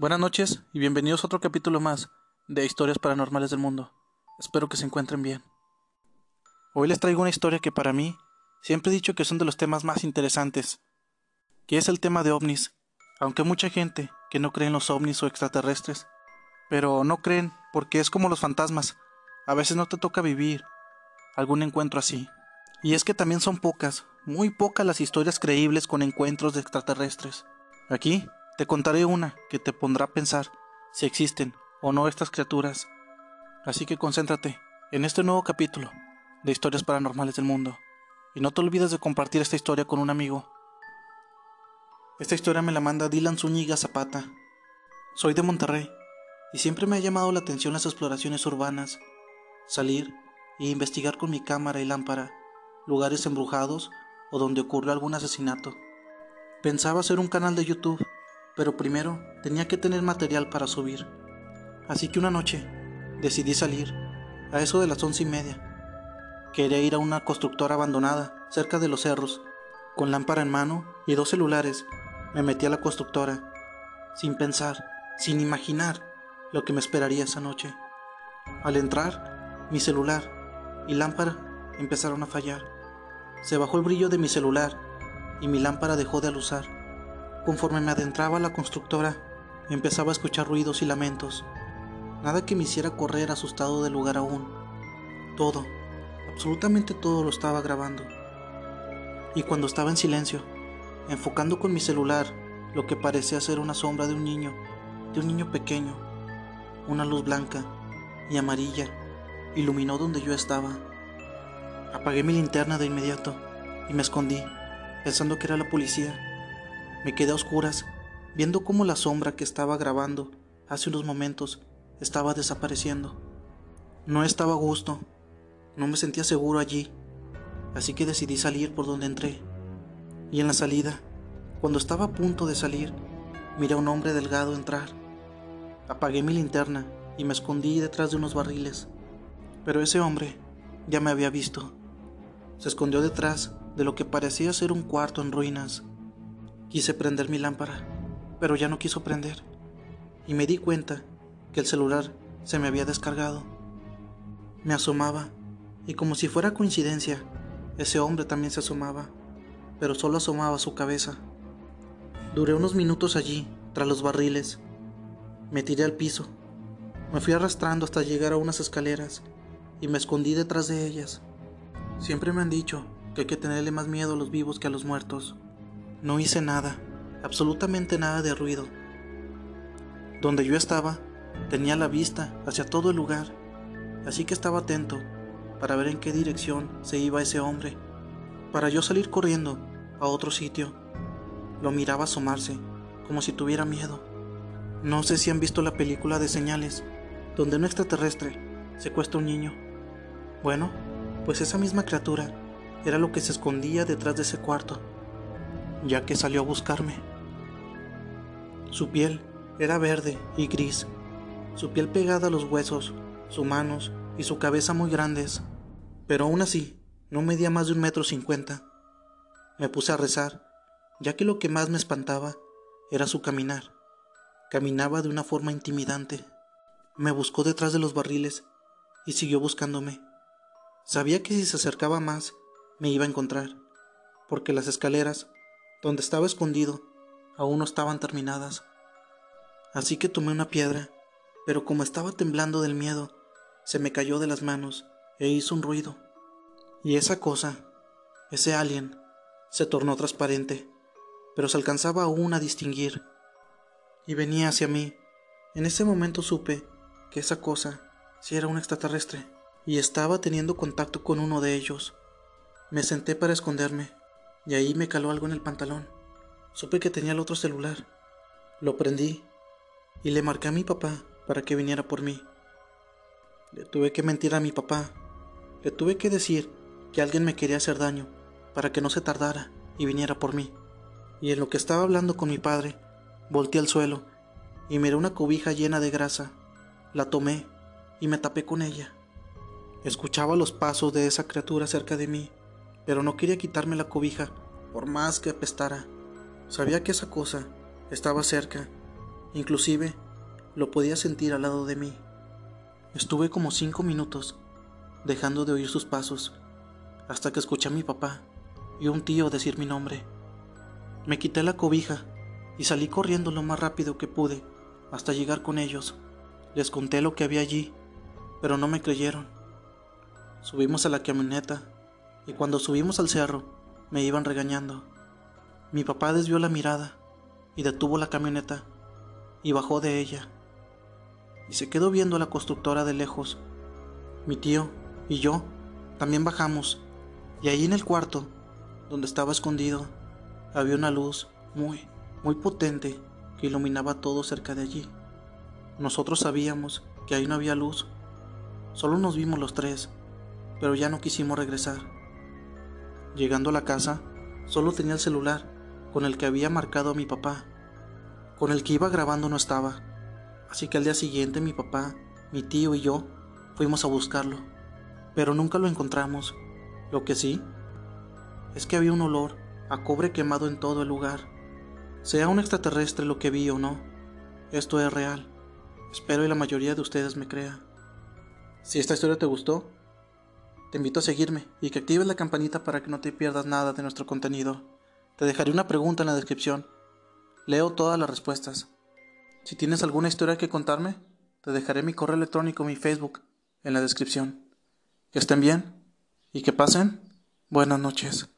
Buenas noches y bienvenidos a otro capítulo más de Historias Paranormales del Mundo. Espero que se encuentren bien. Hoy les traigo una historia que para mí siempre he dicho que son de los temas más interesantes, que es el tema de ovnis, aunque hay mucha gente que no cree en los ovnis o extraterrestres, pero no creen porque es como los fantasmas, a veces no te toca vivir algún encuentro así. Y es que también son pocas, muy pocas las historias creíbles con encuentros de extraterrestres. Aquí te contaré una que te pondrá a pensar si existen o no estas criaturas. Así que concéntrate en este nuevo capítulo de Historias Paranormales del Mundo. Y no te olvides de compartir esta historia con un amigo. Esta historia me la manda Dylan Zúñiga Zapata. Soy de Monterrey y siempre me ha llamado la atención las exploraciones urbanas, salir e investigar con mi cámara y lámpara lugares embrujados o donde ocurrió algún asesinato. Pensaba hacer un canal de YouTube pero primero tenía que tener material para subir. Así que una noche decidí salir, a eso de las once y media. Quería ir a una constructora abandonada, cerca de los cerros. Con lámpara en mano y dos celulares, me metí a la constructora, sin pensar, sin imaginar lo que me esperaría esa noche. Al entrar, mi celular y lámpara empezaron a fallar. Se bajó el brillo de mi celular y mi lámpara dejó de alusar. Conforme me adentraba a la constructora, empezaba a escuchar ruidos y lamentos. Nada que me hiciera correr asustado del lugar aún. Todo, absolutamente todo lo estaba grabando. Y cuando estaba en silencio, enfocando con mi celular lo que parecía ser una sombra de un niño, de un niño pequeño, una luz blanca y amarilla iluminó donde yo estaba. Apagué mi linterna de inmediato y me escondí, pensando que era la policía. Me quedé a oscuras, viendo cómo la sombra que estaba grabando hace unos momentos estaba desapareciendo. No estaba a gusto, no me sentía seguro allí, así que decidí salir por donde entré. Y en la salida, cuando estaba a punto de salir, miré a un hombre delgado entrar. Apagué mi linterna y me escondí detrás de unos barriles. Pero ese hombre ya me había visto. Se escondió detrás de lo que parecía ser un cuarto en ruinas. Quise prender mi lámpara, pero ya no quiso prender, y me di cuenta que el celular se me había descargado. Me asomaba, y como si fuera coincidencia, ese hombre también se asomaba, pero solo asomaba su cabeza. Duré unos minutos allí, tras los barriles. Me tiré al piso. Me fui arrastrando hasta llegar a unas escaleras y me escondí detrás de ellas. Siempre me han dicho que hay que tenerle más miedo a los vivos que a los muertos. No hice nada, absolutamente nada de ruido. Donde yo estaba, tenía la vista hacia todo el lugar, así que estaba atento para ver en qué dirección se iba ese hombre, para yo salir corriendo a otro sitio. Lo miraba asomarse, como si tuviera miedo. No sé si han visto la película de señales, donde un extraterrestre secuestra a un niño. Bueno, pues esa misma criatura era lo que se escondía detrás de ese cuarto ya que salió a buscarme. Su piel era verde y gris, su piel pegada a los huesos, sus manos y su cabeza muy grandes, pero aún así no medía más de un metro cincuenta. Me puse a rezar, ya que lo que más me espantaba era su caminar. Caminaba de una forma intimidante. Me buscó detrás de los barriles y siguió buscándome. Sabía que si se acercaba más, me iba a encontrar, porque las escaleras donde estaba escondido, aún no estaban terminadas. Así que tomé una piedra, pero como estaba temblando del miedo, se me cayó de las manos e hizo un ruido. Y esa cosa, ese alien, se tornó transparente, pero se alcanzaba aún a distinguir. Y venía hacia mí. En ese momento supe que esa cosa sí era un extraterrestre, y estaba teniendo contacto con uno de ellos. Me senté para esconderme, y ahí me caló algo en el pantalón. Supe que tenía el otro celular. Lo prendí y le marqué a mi papá para que viniera por mí. Le tuve que mentir a mi papá. Le tuve que decir que alguien me quería hacer daño para que no se tardara y viniera por mí. Y en lo que estaba hablando con mi padre, volteé al suelo y miré una cobija llena de grasa. La tomé y me tapé con ella. Escuchaba los pasos de esa criatura cerca de mí pero no quería quitarme la cobija, por más que apestara. Sabía que esa cosa estaba cerca Inclusive lo podía sentir al lado de mí. Estuve como cinco minutos dejando de oír sus pasos hasta que escuché a mi papá y un tío decir mi nombre. Me quité la cobija y salí corriendo lo más rápido que pude hasta llegar con ellos. Les conté lo que había allí, pero no me creyeron. Subimos a la camioneta y cuando subimos al cerro me iban regañando. Mi papá desvió la mirada y detuvo la camioneta y bajó de ella. Y se quedó viendo a la constructora de lejos. Mi tío y yo también bajamos y ahí en el cuarto, donde estaba escondido, había una luz muy, muy potente que iluminaba todo cerca de allí. Nosotros sabíamos que ahí no había luz. Solo nos vimos los tres, pero ya no quisimos regresar. Llegando a la casa, solo tenía el celular con el que había marcado a mi papá. Con el que iba grabando no estaba, así que al día siguiente mi papá, mi tío y yo fuimos a buscarlo, pero nunca lo encontramos. Lo que sí es que había un olor a cobre quemado en todo el lugar. Sea un extraterrestre lo que vi o no, esto es real. Espero y la mayoría de ustedes me crea. Si esta historia te gustó, te invito a seguirme y que actives la campanita para que no te pierdas nada de nuestro contenido. Te dejaré una pregunta en la descripción. Leo todas las respuestas. Si tienes alguna historia que contarme, te dejaré mi correo electrónico y mi Facebook en la descripción. Que estén bien y que pasen buenas noches.